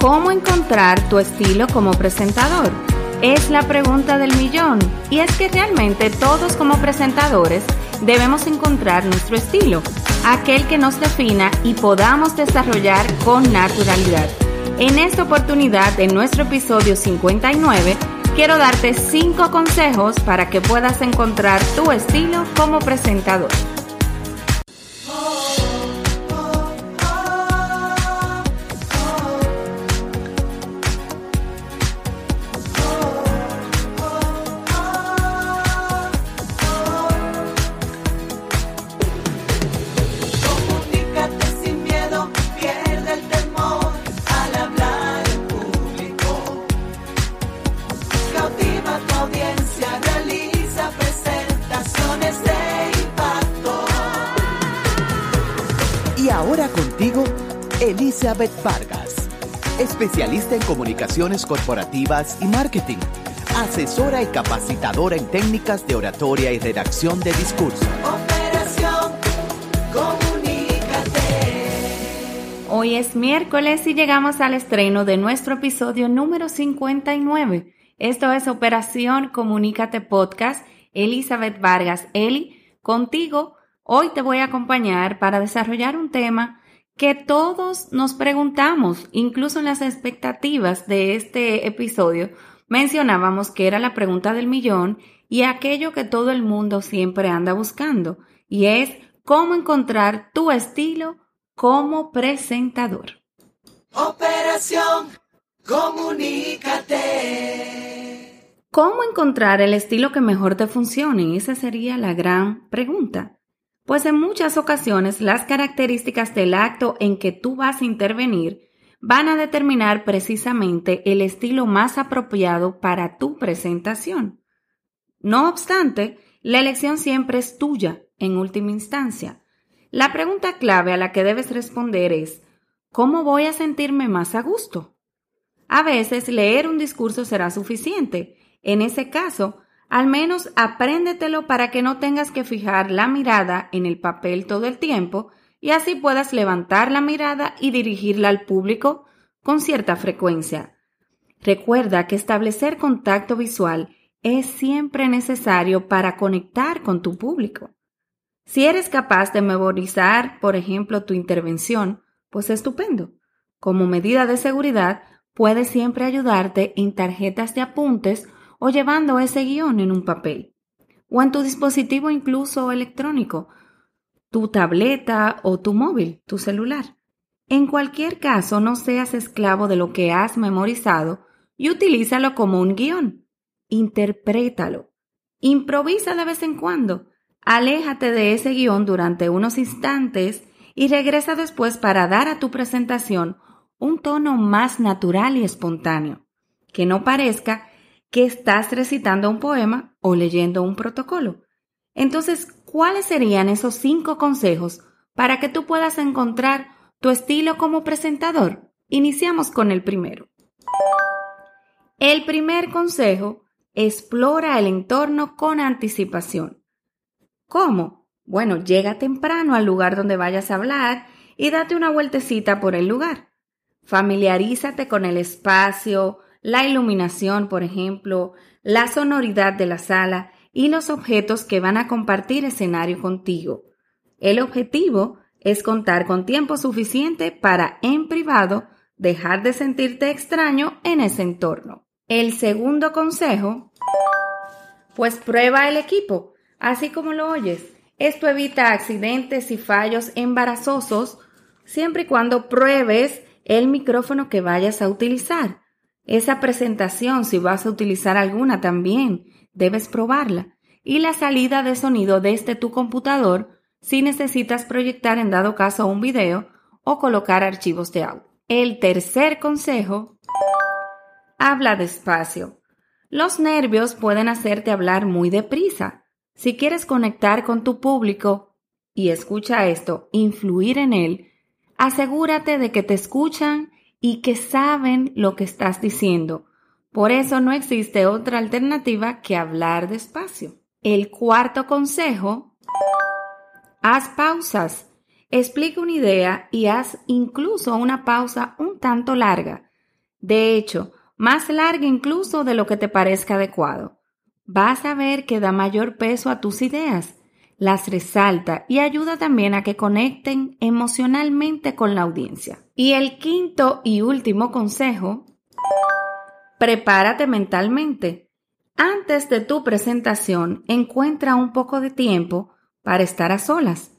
¿Cómo encontrar tu estilo como presentador? Es la pregunta del millón. Y es que realmente todos como presentadores debemos encontrar nuestro estilo, aquel que nos defina y podamos desarrollar con naturalidad. En esta oportunidad, en nuestro episodio 59, quiero darte 5 consejos para que puedas encontrar tu estilo como presentador. Elizabeth Vargas, especialista en comunicaciones corporativas y marketing, asesora y capacitadora en técnicas de oratoria y redacción de discurso. Operación Comunícate. Hoy es miércoles y llegamos al estreno de nuestro episodio número 59. Esto es Operación Comunícate Podcast. Elizabeth Vargas, Eli, contigo. Hoy te voy a acompañar para desarrollar un tema que todos nos preguntamos, incluso en las expectativas de este episodio, mencionábamos que era la pregunta del millón y aquello que todo el mundo siempre anda buscando, y es cómo encontrar tu estilo como presentador. Operación, comunícate. ¿Cómo encontrar el estilo que mejor te funcione? Esa sería la gran pregunta pues en muchas ocasiones las características del acto en que tú vas a intervenir van a determinar precisamente el estilo más apropiado para tu presentación. No obstante, la elección siempre es tuya en última instancia. La pregunta clave a la que debes responder es, ¿cómo voy a sentirme más a gusto? A veces leer un discurso será suficiente. En ese caso, al menos apréndetelo para que no tengas que fijar la mirada en el papel todo el tiempo y así puedas levantar la mirada y dirigirla al público con cierta frecuencia. Recuerda que establecer contacto visual es siempre necesario para conectar con tu público. Si eres capaz de memorizar, por ejemplo, tu intervención, pues estupendo. Como medida de seguridad, puede siempre ayudarte en tarjetas de apuntes o llevando ese guion en un papel o en tu dispositivo incluso electrónico, tu tableta o tu móvil, tu celular. En cualquier caso, no seas esclavo de lo que has memorizado y utilízalo como un guion. Interprétalo. Improvisa de vez en cuando. Aléjate de ese guion durante unos instantes y regresa después para dar a tu presentación un tono más natural y espontáneo, que no parezca que estás recitando un poema o leyendo un protocolo. Entonces, ¿cuáles serían esos cinco consejos para que tú puedas encontrar tu estilo como presentador? Iniciamos con el primero. El primer consejo, explora el entorno con anticipación. ¿Cómo? Bueno, llega temprano al lugar donde vayas a hablar y date una vueltecita por el lugar. Familiarízate con el espacio, la iluminación, por ejemplo, la sonoridad de la sala y los objetos que van a compartir escenario contigo. El objetivo es contar con tiempo suficiente para, en privado, dejar de sentirte extraño en ese entorno. El segundo consejo, pues prueba el equipo, así como lo oyes. Esto evita accidentes y fallos embarazosos siempre y cuando pruebes el micrófono que vayas a utilizar. Esa presentación, si vas a utilizar alguna también, debes probarla. Y la salida de sonido desde tu computador si necesitas proyectar en dado caso un video o colocar archivos de audio. El tercer consejo, habla despacio. Los nervios pueden hacerte hablar muy deprisa. Si quieres conectar con tu público, y escucha esto, influir en él, asegúrate de que te escuchan y que saben lo que estás diciendo. Por eso no existe otra alternativa que hablar despacio. El cuarto consejo, haz pausas. Explica una idea y haz incluso una pausa un tanto larga. De hecho, más larga incluso de lo que te parezca adecuado. Vas a ver que da mayor peso a tus ideas, las resalta y ayuda también a que conecten emocionalmente con la audiencia. Y el quinto y último consejo, prepárate mentalmente. Antes de tu presentación, encuentra un poco de tiempo para estar a solas.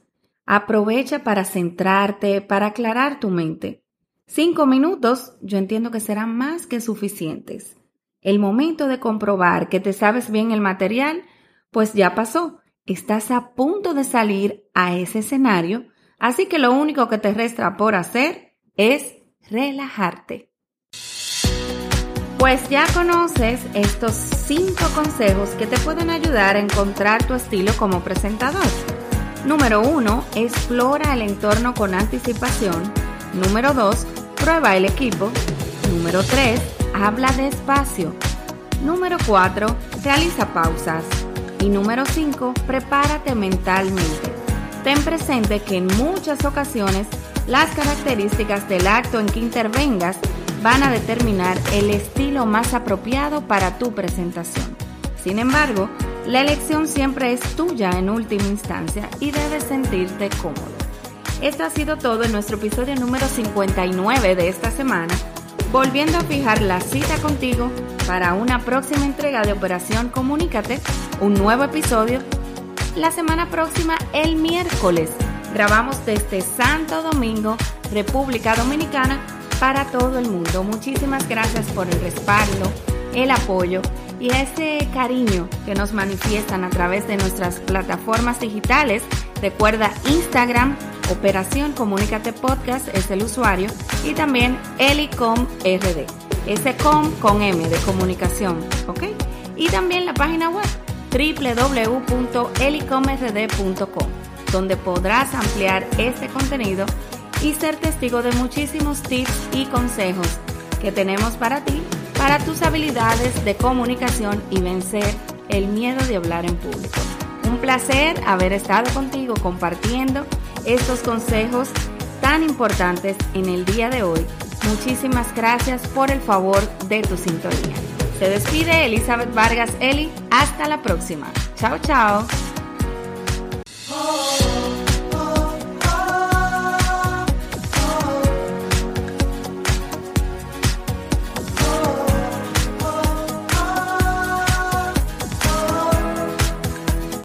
Aprovecha para centrarte, para aclarar tu mente. Cinco minutos yo entiendo que serán más que suficientes. El momento de comprobar que te sabes bien el material, pues ya pasó. Estás a punto de salir a ese escenario, así que lo único que te resta por hacer es relajarte. Pues ya conoces estos cinco consejos que te pueden ayudar a encontrar tu estilo como presentador. Número 1. Explora el entorno con anticipación. Número 2. Prueba el equipo. Número 3. Habla despacio. Número 4. Realiza pausas. Y número 5. Prepárate mentalmente. Ten presente que en muchas ocasiones las características del acto en que intervengas van a determinar el estilo más apropiado para tu presentación. Sin embargo, la elección siempre es tuya en última instancia y debes sentirte cómodo. Esto ha sido todo en nuestro episodio número 59 de esta semana, volviendo a fijar la cita contigo para una próxima entrega de Operación Comunícate, un nuevo episodio la semana próxima el miércoles. Grabamos desde Santo Domingo, República Dominicana, para todo el mundo. Muchísimas gracias por el respaldo, el apoyo y ese cariño que nos manifiestan a través de nuestras plataformas digitales. Recuerda Instagram, Operación Comunícate Podcast es el usuario y también Elicom RD. Ese com con M de comunicación, ¿ok? Y también la página web www.elicomrd.com, donde podrás ampliar este contenido y ser testigo de muchísimos tips y consejos que tenemos para ti para tus habilidades de comunicación y vencer el miedo de hablar en público. Un placer haber estado contigo compartiendo estos consejos tan importantes en el día de hoy. Muchísimas gracias por el favor de tu sintonía. Se despide Elizabeth Vargas Eli. Hasta la próxima. Chao, chao.